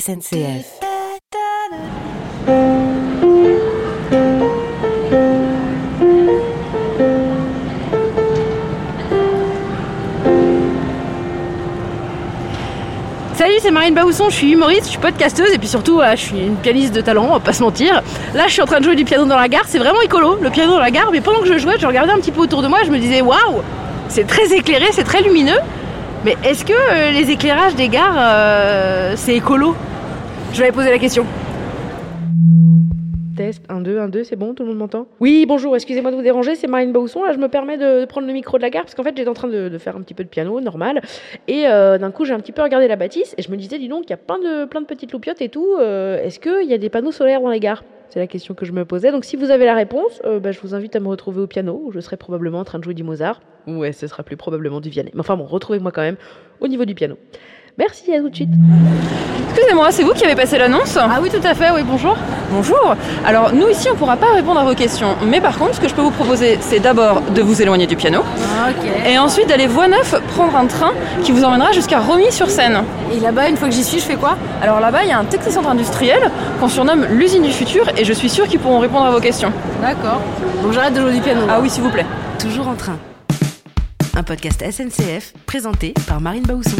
SNCF. Salut, c'est Marine Baousson, je suis humoriste, je suis podcasteuse et puis surtout, euh, je suis une pianiste de talent, on va pas se mentir. Là, je suis en train de jouer du piano dans la gare, c'est vraiment écolo, le piano dans la gare, mais pendant que je jouais, je regardais un petit peu autour de moi, je me disais, waouh, c'est très éclairé, c'est très lumineux, mais est-ce que euh, les éclairages des gares, euh, c'est écolo? Je vais poser la question. Test, 1, 2, 1, 2, c'est bon, tout le monde m'entend Oui, bonjour, excusez-moi de vous déranger, c'est Marine Baousson, là je me permets de prendre le micro de la gare parce qu'en fait j'étais en train de, de faire un petit peu de piano, normal, et euh, d'un coup j'ai un petit peu regardé la bâtisse et je me disais, dis donc, il y a plein de, plein de petites loupiottes et tout, euh, est-ce qu'il y a des panneaux solaires dans les gares? C'est la question que je me posais. Donc si vous avez la réponse, euh, bah, je vous invite à me retrouver au piano, où je serai probablement en train de jouer du Mozart. Ouais, ce sera plus probablement du Vianney. Mais enfin bon, retrouvez-moi quand même au niveau du piano. Merci, à tout de suite. Excusez-moi, c'est vous qui avez passé l'annonce? Ah oui, tout à fait, oui, bonjour. Bonjour. Alors, nous ici, on ne pourra pas répondre à vos questions. Mais par contre, ce que je peux vous proposer, c'est d'abord de vous éloigner du piano. ok. Et ensuite d'aller voie neuf, prendre un train qui vous emmènera jusqu'à Romilly-sur-Seine. Et là-bas, une fois que j'y suis, je fais quoi? Alors là-bas, il y a un technicentre industriel qu'on surnomme l'usine du futur et je suis sûre qu'ils pourront répondre à vos questions. D'accord. Donc j'arrête de jouer du piano. Ah oui, s'il vous plaît. Toujours en train. Un podcast SNCF présenté par Marine Baousson.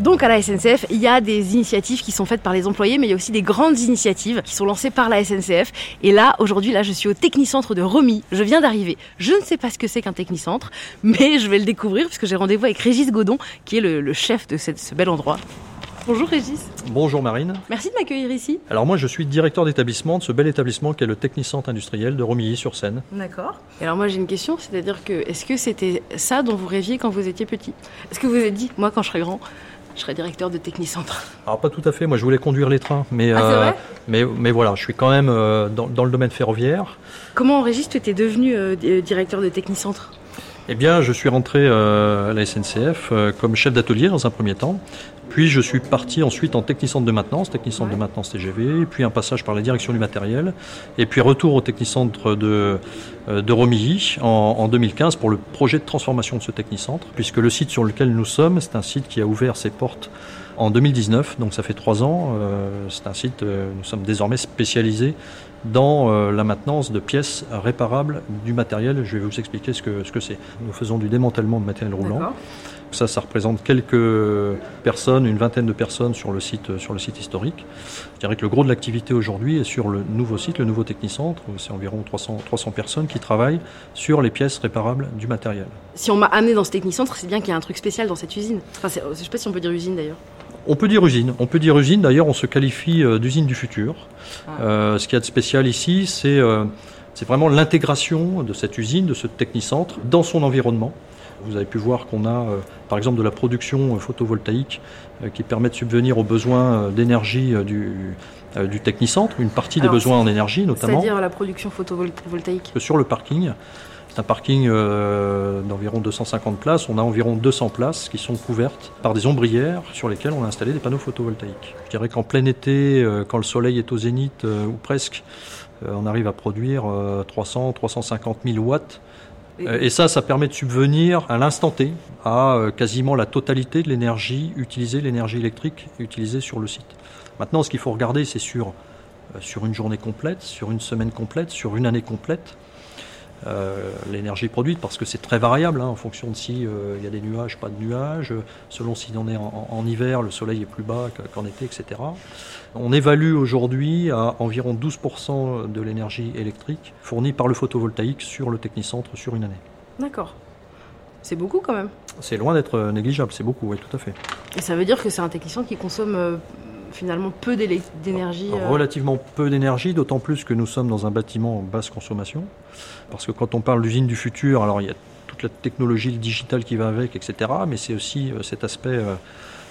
Donc à la SNCF, il y a des initiatives qui sont faites par les employés, mais il y a aussi des grandes initiatives qui sont lancées par la SNCF. Et là, aujourd'hui, là, je suis au technicentre de Romy. Je viens d'arriver. Je ne sais pas ce que c'est qu'un technicentre, mais je vais le découvrir puisque j'ai rendez-vous avec Régis Godon, qui est le, le chef de cette- ce bel endroit. Bonjour Régis. Bonjour Marine. Merci de m'accueillir ici. Alors moi je suis directeur d'établissement de ce bel établissement qu'est le Technicentre industriel de Romilly-sur-Seine. D'accord. Et alors moi j'ai une question, c'est-à-dire que est-ce que c'était ça dont vous rêviez quand vous étiez petit? Est-ce que vous vous êtes dit, moi quand je serai grand, je serai directeur de technicentre Alors pas tout à fait, moi je voulais conduire les trains, mais, Ah, vrai? mais, mais voilà, je suis quand même euh, dans, dans le domaine ferroviaire. Comment Régis, tu étais devenu euh, di- directeur de technicentre Eh bien je suis rentré euh, à la SNCF euh, comme chef d'atelier dans un premier temps, puis je suis parti ensuite en technicentre de maintenance, technicentre Ouais. de maintenance TGV, puis un passage par la direction du matériel, et puis retour au technicentre de, euh, de Romilly en, en 2015 pour le projet de transformation de ce technicentre, puisque le site sur lequel nous sommes, c'est un site qui a ouvert ses portes en 2019, donc ça fait trois ans. Euh, c'est un site, euh, nous sommes désormais spécialisés dans euh, la maintenance de pièces réparables du matériel. Je vais vous expliquer ce que ce que c'est. Nous faisons du démantèlement de matériel roulant. Ça, ça représente quelques personnes, une vingtaine de personnes sur le site, sur le site historique. Je dirais que le gros de l'activité aujourd'hui est sur le nouveau site, le nouveau technicentre, c'est environ 300, 300 personnes qui travaillent sur les pièces réparables du matériel. Si on m'a amené dans ce technicentre, c'est bien qu'il y a un truc spécial dans cette usine. Enfin, je sais pas si on peut dire usine d'ailleurs. On peut dire usine. On peut dire usine. D'ailleurs, on se qualifie euh, d'usine du futur. Ah. Euh, ce qu'il y a de spécial ici, c'est euh, c'est vraiment l'intégration de cette usine, de ce technicentre, dans son environnement. Vous avez pu voir qu'on a, euh, par exemple, de la production euh, photovoltaïque euh, qui permet de subvenir aux besoins d'énergie du, du technicentre, une partie des besoins en énergie notamment. C'est-à-dire la production photovoltaïque. que sur le parking. C'est un parking euh, d'environ 250 places. On a environ 200 places qui sont couvertes par des ombrières sur lesquelles on a installé des panneaux photovoltaïques. Je dirais qu'en plein été, euh, quand le soleil est au zénith euh, ou presque, on arrive à produire euh, 300, 350 000 watts. Euh, Et ça, ça permet de subvenir à l'instant T à euh, quasiment la totalité de l'énergie utilisée, l'énergie électrique utilisée sur le site. Maintenant, ce qu'il faut regarder, c'est sur, euh, sur une journée complète, sur une semaine complète, sur une année complète. Euh, l'énergie produite parce que c'est très variable hein, en fonction de si euh, il y a des nuages, pas de nuages, selon si on est en, en- en hiver, le soleil est plus bas qu- qu'en été, etc. On évalue aujourd'hui à environ 12% de l'énergie électrique fournie par le photovoltaïque sur le technicentre sur une année. D'accord. C'est beaucoup quand même. C'est loin d'être négligeable, c'est beaucoup, oui, tout à fait. Et ça veut dire que c'est un technicien qui consomme euh, finalement peu d'énergie. euh, Relativement peu d'énergie, d'autant plus que nous sommes dans un bâtiment basse consommation. Parce que quand on parle d'usine du futur, alors il y a toute la technologie, le digital qui va avec, etc. Mais c'est aussi euh, cet aspect euh,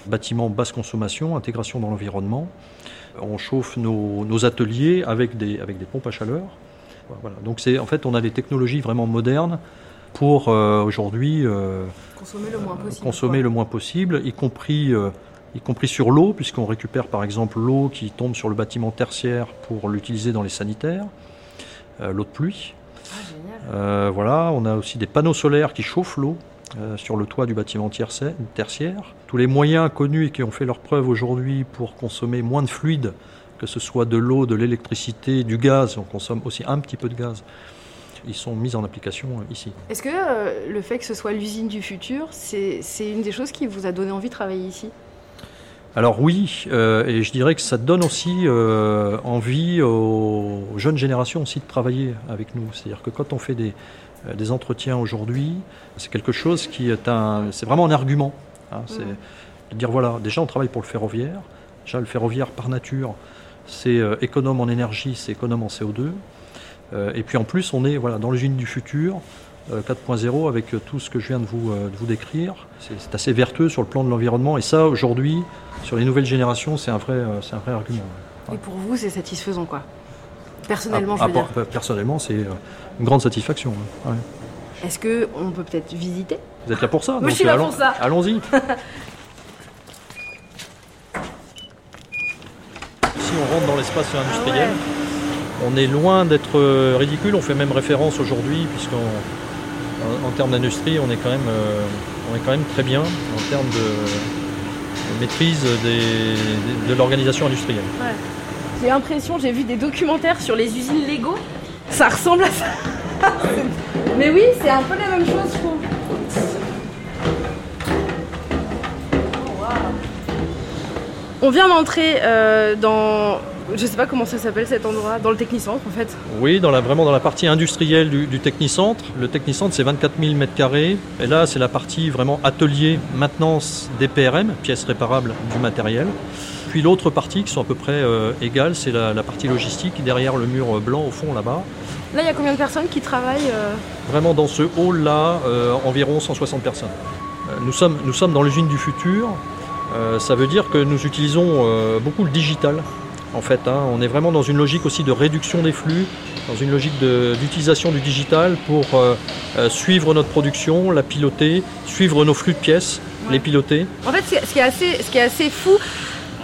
bâtiment basse consommation, intégration dans l'environnement. On chauffe nos, nos ateliers avec des, avec des pompes à chaleur. Voilà. Donc c'est en fait on a des technologies vraiment modernes pour euh, aujourd'hui euh, consommer le moins possible. consommer le moins possible, y compris, euh, y compris sur l'eau, puisqu'on récupère par exemple l'eau qui tombe sur le bâtiment tertiaire pour l'utiliser dans les sanitaires, euh, l'eau de pluie. Ah, génial. Euh, voilà, on a aussi des panneaux solaires qui chauffent l'eau euh, sur le toit du bâtiment tertiaire. Tous les moyens connus et qui ont fait leur preuve aujourd'hui pour consommer moins de fluide, que ce soit de l'eau, de l'électricité, du gaz, on consomme aussi un petit peu de gaz, ils sont mis en application euh, ici. Est-ce que euh, le fait que ce soit l'usine du futur, c'est une des choses qui vous a donné envie de travailler ici? Alors oui, euh, et je dirais que ça donne aussi euh, envie aux jeunes générations aussi de travailler avec nous. C'est-à-dire que quand on fait des, euh, des entretiens aujourd'hui, c'est quelque chose qui est un, c'est vraiment un argument. hein. c'est de dire voilà, déjà on travaille pour le ferroviaire. Déjà le ferroviaire par nature, c'est économe en énergie, c'est économe en CO2. Euh, et puis en plus, on est voilà dans l'usine du futur. Euh, 4.0 avec euh, tout ce que je viens de vous, euh, de vous décrire. C'est assez vertueux sur le plan de l'environnement et ça aujourd'hui, sur les nouvelles générations, c'est un vrai, euh, c'est un vrai argument. Et pour vous, c'est satisfaisant quoi Personnellement, Ah, je veux ah, dire. Personnellement, c'est euh, une grande satisfaction. hein. Ouais. Est-ce que on peut peut-être visiter? Vous êtes là pour ça Moi, donc, je suis là allons- pour ça. Allons-y. Ici, on rentre dans l'espace industriel. On est loin d'être euh, ridicule. On fait même référence aujourd'hui, puisqu'en en, termes d'industrie, on est quand même, euh, on est quand même très bien en termes de, maîtrise de l'organisation industrielle. J'ai l'impression, j'ai vu des documentaires sur les usines Lego. Ça ressemble à ça. Mais oui, c'est un peu la même chose, je trouve. On vient d'entrer euh, dans. Je sais pas comment ça s'appelle cet endroit, dans le Technicentre en fait. Oui, dans la, vraiment dans la partie industrielle du, du Technicentre. Le Technicentre, c'est 24 000 m2. Et là, c'est la partie vraiment atelier, maintenance des PRM, pièces réparables du matériel. Puis l'autre partie, qui sont à peu près euh, égales, c'est la, la partie logistique, derrière le mur blanc au fond là-bas. Là, il y a combien de personnes qui travaillent euh, Vraiment dans ce hall-là, euh, environ 160 personnes. Euh, nous, sommes, nous sommes dans l'usine du futur. Euh, ça veut dire que nous utilisons euh, beaucoup le digital. En fait, hein. on est vraiment dans une logique aussi de réduction des flux, dans une logique d'utilisation du digital pour euh, euh, suivre notre production, la piloter, suivre nos flux de pièces, Ouais. les piloter. En fait, ce qui est assez, ce qui est assez fou,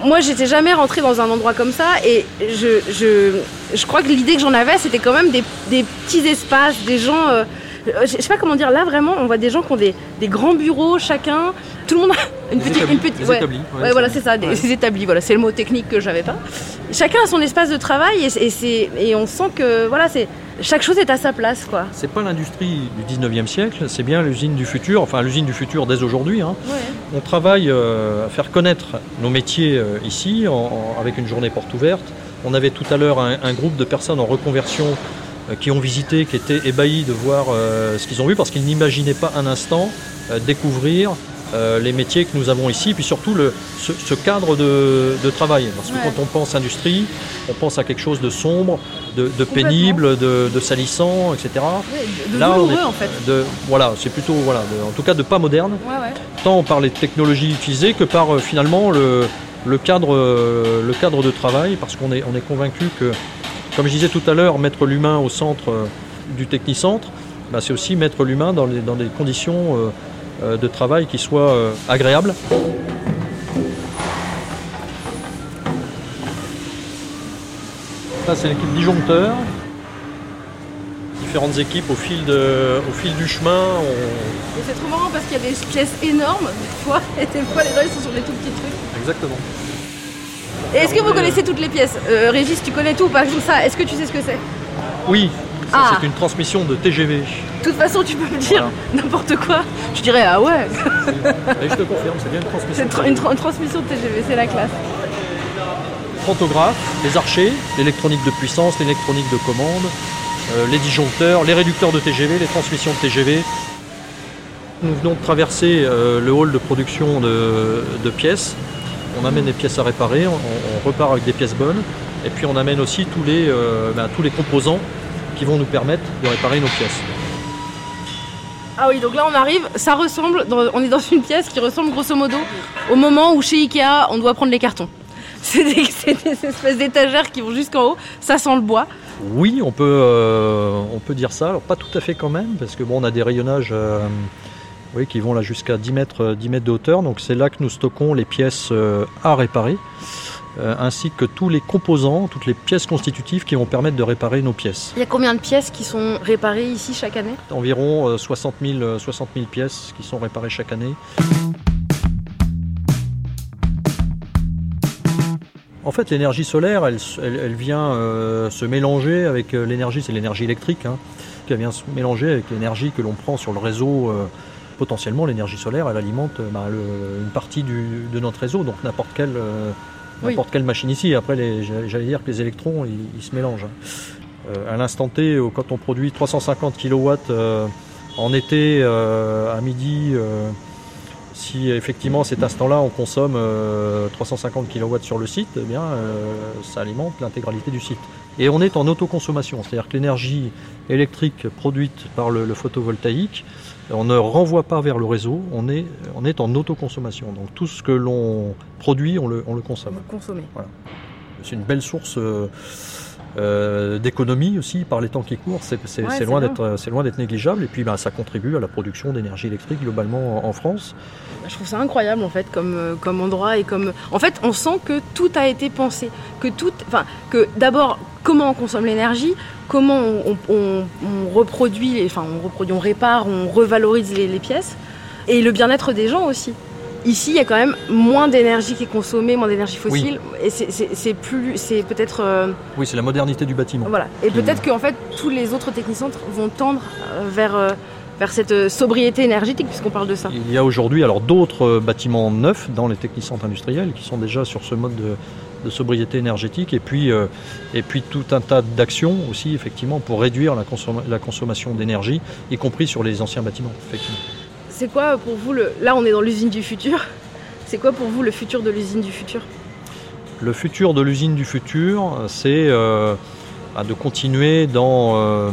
moi, j'étais jamais rentrée dans un endroit comme ça, et je, je, je crois que l'idée que j'en avais, c'était quand même des, des petits espaces, des gens. euh, je je sais pas comment dire. Là, vraiment, on voit des gens qui ont des, des grands bureaux, chacun. Tout le monde a une Des petite, établis, une petite. des ouais. établis, ouais, Ouais, voilà, c'est ça, des, Ouais. établis. Voilà, c'est le mot technique que j'avais pas. Chacun a son espace de travail, et, et et on sent que voilà, c'est chaque chose est à sa place, quoi. C'est pas l'industrie du 19e siècle, c'est bien l'usine du futur, enfin l'usine du futur dès aujourd'hui. hein. On travaille euh, à faire connaître nos métiers euh, ici, en- en- avec une journée porte ouverte. On avait tout à l'heure un, un groupe de personnes en reconversion euh, qui ont visité, qui étaient ébahis de voir euh, ce qu'ils ont vu, parce qu'ils n'imaginaient pas un instant euh, découvrir euh, les métiers que nous avons ici, puis surtout le, ce, ce cadre de, de travail. Parce que Ouais. quand on pense industrie, on pense à quelque chose de sombre, de, pénible, de, de salissant, etc. de Là, on douloureux, est- en fait. De, voilà, c'est plutôt, voilà, de- en tout cas de pas moderne, ouais. tant par les technologies utilisées que par euh, finalement le, le cadre, euh, le cadre de travail, parce qu'on est, on est convaincu que, comme je disais tout à l'heure, mettre l'humain au centre euh, du technicentre, bah, c'est aussi mettre l'humain dans, des conditions euh, euh, de travail qui soient agréables. Ça, c'est l'équipe disjoncteur. Différentes équipes au fil, de, au fil du chemin. on- c'est trop marrant parce qu'il y a des pièces énormes des fois, et des fois les gens ils sont sur des tout petits trucs. Exactement. Et est-ce que vous connaissez toutes les pièces euh, Régis, tu connais tout, par exemple ça, est-ce que tu sais ce que c'est Oui, ça, Ah. c'est une transmission de TGV. De toute façon, tu peux me dire Voilà. n'importe quoi. Je dirais ah ouais, Et je te confirme, c'est bien une transmission. c'est une, TGV. tra- une transmission de TGV, c'est la classe. Pantographe, les archers, l'électronique de puissance, l'électronique de commande, euh, les disjoncteurs, les réducteurs de TGV, les transmissions de TGV. Nous venons de traverser euh, le hall de production de, de pièces. On amène des pièces à réparer, on, on repart avec des pièces bonnes, et puis on amène aussi tous les, euh, ben, tous les composants qui vont nous permettre de réparer nos pièces. Ah oui, donc là on arrive, ça ressemble, dans- on est dans une pièce qui ressemble grosso modo au moment où chez Ikea on doit prendre les cartons. C'est des, espèces d'étagères qui vont jusqu'en haut, ça sent le bois. Oui, on peut, euh, on peut dire ça. Alors pas tout à fait quand même, parce que bon, on a des rayonnages euh, oui, qui vont là jusqu'à 10 mètres, euh, 10 mètres de hauteur. Donc c'est là que nous stockons les pièces euh, à réparer. euh, ainsi que tous les composants, toutes les pièces constitutives qui vont permettre de réparer nos pièces. Il y a combien de pièces qui sont réparées ici chaque année? Environ euh, 60, 000, euh, 60 000 pièces qui sont réparées chaque année. En fait, l'énergie solaire, elle, s- elle- elle vient euh, se mélanger avec l'énergie, c'est l'énergie électrique, hein, qui vient se mélanger avec l'énergie que l'on prend sur le réseau. euh, potentiellement, l'énergie solaire, elle alimente euh, bah, le- une partie du- de notre réseau, donc n'importe quelle, euh, Oui. n'importe quelle machine ici. Après, j'allais dire que les électrons, ils, ils se mélangent. Euh, à l'instant T, quand on produit 350 kW euh, en été à midi, si effectivement cet instant-là on consomme euh, 350 kW sur le site, eh bien ça alimente l'intégralité du site. Et on est en autoconsommation, c'est-à-dire que l'énergie électrique produite par le, le photovoltaïque, on ne renvoie pas vers le réseau, on est, on est en autoconsommation. Donc tout ce que l'on produit, on le, on le consomme. Consommez. C'est une belle source euh, euh, d'économie aussi par les temps qui courent. C'est Ouais, loin d'être euh, loin d'être négligeable. Et puis bah, ça contribue à la production d'énergie électrique globalement en, en France. Je trouve ça incroyable en fait comme, comme endroit et comme. En fait, on sent que tout a été pensé. Que tout. Enfin, que d'abord, comment on consomme l'énergie, comment on, on- on- on reproduit, enfin, on reproduit, on répare, on revalorise les, les pièces. Et le bien-être des gens aussi. Ici, il y a quand même moins d'énergie qui est consommée, moins d'énergie fossile. Et c'est- plus. C'est peut-être. euh, Oui, c'est la modernité du bâtiment. Voilà. Et peut-être qu'en fait, tous les autres technicentres vont tendre euh, vers, euh, vers cette sobriété énergétique, puisqu'on parle de ça. Il y a aujourd'hui alors d'autres bâtiments neufs dans les technicentres industriels qui sont déjà sur ce mode de, de sobriété énergétique et puis, euh, et puis tout un tas d'actions aussi effectivement pour réduire la, consom- la consommation d'énergie, y compris sur les anciens bâtiments. C'est quoi pour vous le. Là, on est dans l'usine du futur. C'est quoi pour vous le futur de l'usine du futur? Le futur de l'usine du futur, c'est euh, bah, de continuer dans euh,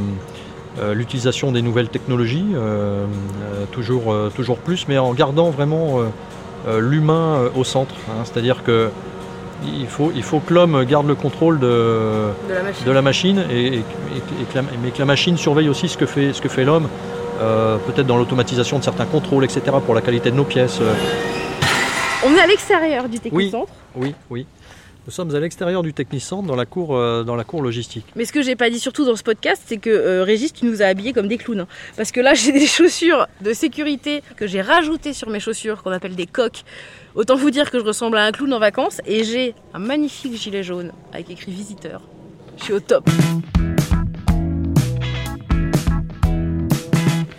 euh, l'utilisation des nouvelles technologies, euh, euh, toujours, toujours plus, mais en gardant vraiment l'humain au centre. hein. C'est-à-dire que il faut, il faut que l'homme garde le contrôle de, de la machine de la machine, et, et- et que la- mais que la machine surveille aussi ce que fait, ce que fait l'homme, euh, peut-être dans l'automatisation de certains contrôles, etc., pour la qualité de nos pièces. euh. On est à l'extérieur du technicentre. Oui, oui. Nous sommes à l'extérieur du Technicentre, dans la cour, euh, dans la cour logistique. Mais ce que j'ai pas dit surtout dans ce podcast, c'est que euh, Régis, tu nous as habillés comme des clowns. hein. Parce que là, j'ai des chaussures de sécurité que j'ai rajoutées sur mes chaussures, qu'on appelle des coques. Autant vous dire que je ressemble à un clown en vacances. Et j'ai un magnifique gilet jaune avec écrit visiteur. Je suis au top.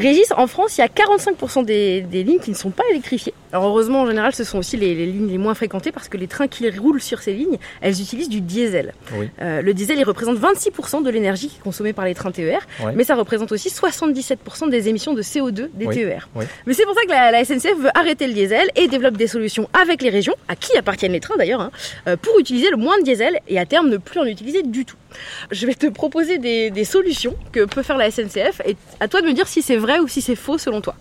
Régis, en France, il y a 45% des, des lignes qui ne sont pas électrifiées. Alors heureusement, en général, ce sont aussi les, les lignes les moins fréquentées parce que les trains qui roulent sur ces lignes, elles utilisent du diesel. Oui. Euh, le diesel, il représente 26% de l'énergie qui est consommée par les trains TER, mais ça représente aussi 77% des émissions de CO2 des Oui. TER. Mais c'est pour ça que la, la SNCF veut arrêter le diesel et développe des solutions avec les régions, à qui appartiennent les trains d'ailleurs, hein, euh, pour utiliser le moins de diesel et à terme ne plus en utiliser du tout. Je vais te proposer des, des solutions que peut faire la SNCF et à toi de me dire si c'est vrai ou si c'est faux selon toi.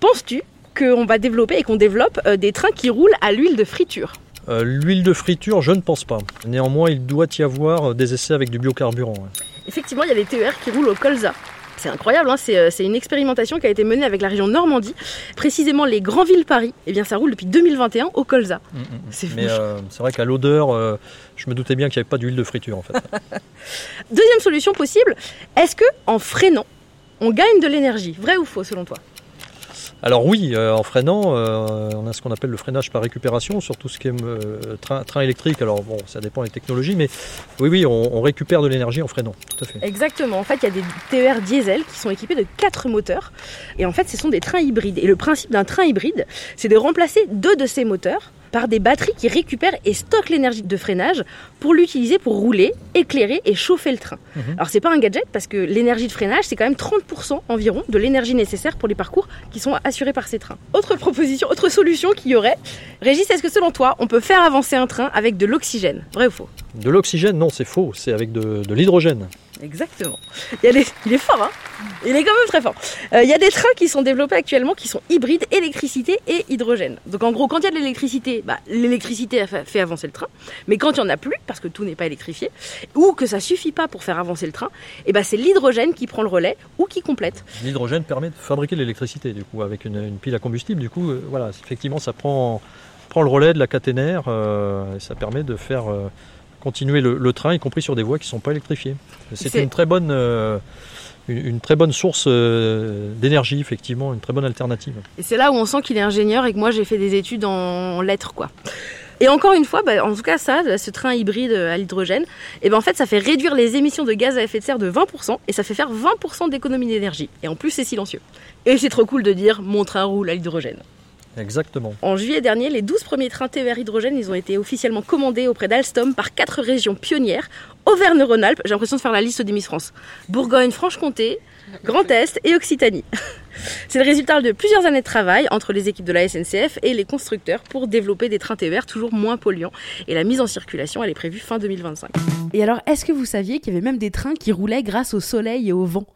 Penses-tu qu'on va développer et qu'on développe euh, des trains qui roulent à l'huile de friture? Euh, L'huile de friture, je ne pense pas. Néanmoins, il doit y avoir euh, des essais avec du biocarburant. ouais. Effectivement, il y a des TER qui roulent au colza. C'est incroyable, hein, c'est, euh, c'est une expérimentation qui a été menée avec la région Normandie, précisément les grands villes Paris. Et bien, ça roule depuis 2021 au colza. C'est fou. Mais euh, c'est vrai qu'à l'odeur, euh, je me doutais bien qu'il n'y avait pas d'huile de friture en fait. Deuxième solution possible, est-ce que en freinant, on gagne de l'énergie? Vrai ou faux selon toi? Alors oui, euh, en freinant, euh, on a ce qu'on appelle le freinage par récupération sur tout ce qui est euh, train, électrique. Alors bon, ça dépend des technologies, mais oui, oui, on, on récupère de l'énergie en freinant, tout à fait. Exactement. En fait, il y a des TER diesel qui sont équipés de quatre moteurs. Et en fait, ce sont des trains hybrides. Et le principe d'un train hybride, c'est de remplacer deux de ces moteurs par des batteries qui récupèrent et stockent l'énergie de freinage pour l'utiliser pour rouler, éclairer et chauffer le train. Mhm. Alors c'est pas un gadget parce que l'énergie de freinage c'est quand même 30% environ de l'énergie nécessaire pour les parcours qui sont assurés par ces trains. Autre proposition, autre solution qu'il y aurait. Régis, est-ce que selon toi on peut faire avancer un train avec de l'oxygène? Vrai ou faux? De l'oxygène, non, c'est faux, c'est avec de, de l'hydrogène. Exactement. Il, est fort, hein Il est quand même très fort. Euh, il y a des trains qui sont développés actuellement qui sont hybrides électricité et hydrogène. Donc en gros, quand il y a de l'électricité, bah, l'électricité fait avancer le train. Mais quand il n'y en a plus, parce que tout n'est pas électrifié, ou que ça suffit pas pour faire avancer le train, et bah, c'est l'hydrogène qui prend le relais ou qui complète. L'hydrogène permet de fabriquer l'électricité, du coup, avec une, pile à combustible. Du coup, euh, voilà, effectivement, ça prend, prend le relais de la caténaire et ça permet de faire continuer le, train, y compris sur des voies qui ne sont pas électrifiées. C'est une très bonne une, très bonne source d'énergie, effectivement, une très bonne alternative. Et c'est là où on sent qu'il est ingénieur et que moi j'ai fait des études en lettres, quoi. Et encore une fois, bah, en tout cas ça, ce train hybride à l'hydrogène, et eh ben en fait ça fait réduire les émissions de gaz à effet de serre de 20% et ça fait faire 20% d'économie d'énergie. Et en plus c'est silencieux. Et c'est trop cool de dire mon train roule à l'hydrogène. Exactement. En juillet dernier, les 12 premiers trains TER hydrogène, ils ont été officiellement commandés auprès d'Alstom par quatre régions pionnières. Auvergne-Rhône-Alpes, j'ai l'impression de faire la liste des Miss France. Bourgogne-Franche-Comté, Grand Est et Occitanie. C'est le résultat de plusieurs années de travail entre les équipes de la SNCF et les constructeurs pour développer des trains TER toujours moins polluants. Et la mise en circulation, elle est prévue fin 2025. Et alors, est-ce que vous saviez qu'il y avait même des trains qui roulaient grâce au soleil et au vent?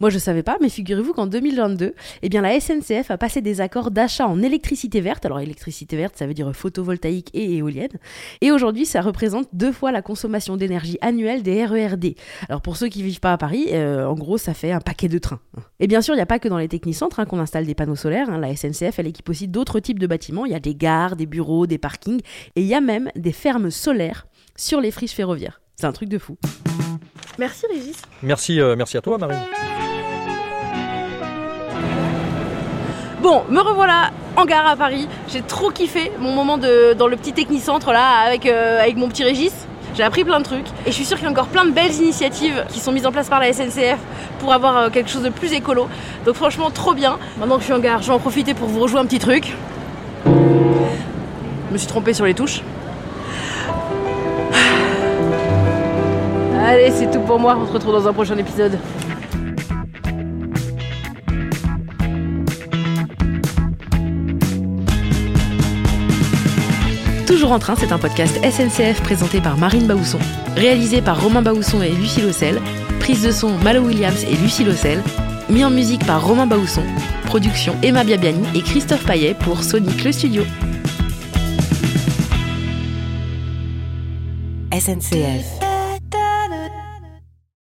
Moi, je ne savais pas, mais figurez-vous qu'en 2022, eh bien, la SNCF a passé des accords d'achat en électricité verte. Alors, électricité verte, ça veut dire photovoltaïque et éolienne. Et aujourd'hui, ça représente deux fois la consommation d'énergie annuelle des RERD. Alors, pour ceux qui vivent pas à Paris, euh, en gros, ça fait un paquet de trains. Et bien sûr, il n'y a pas que dans les techniques Centre hein, qu'on installe des panneaux solaires. Hein. La SNCF, elle équipe aussi d'autres types de bâtiments. Il y a des gares, des bureaux, des parkings. Et il y a même des fermes solaires sur les friches ferroviaires. C'est un truc de fou. Merci Régis. Merci, euh, merci à toi Marie. Bon, me revoilà en gare à Paris. J'ai trop kiffé mon moment de, dans le petit technicentre là avec, euh, avec mon petit Régis. J'ai appris plein de trucs et je suis sûre qu'il y a encore plein de belles initiatives qui sont mises en place par la SNCF pour avoir euh, quelque chose de plus écolo. Donc franchement trop bien. Maintenant que je suis en gare, je vais en profiter pour vous rejouer un petit truc. Je me suis trompée sur les touches. Allez, c'est tout pour moi. On se retrouve dans un prochain épisode. Toujours en train, c'est un podcast SNCF présenté par Marine Baousson, réalisé par Romain Baousson et Lucie Lossel, prise de son Malo Williams et Lucie Lossel, mis en musique par Romain Baousson, production Emma Biabiani et Christophe Paillet pour Sonic le studio. SNCF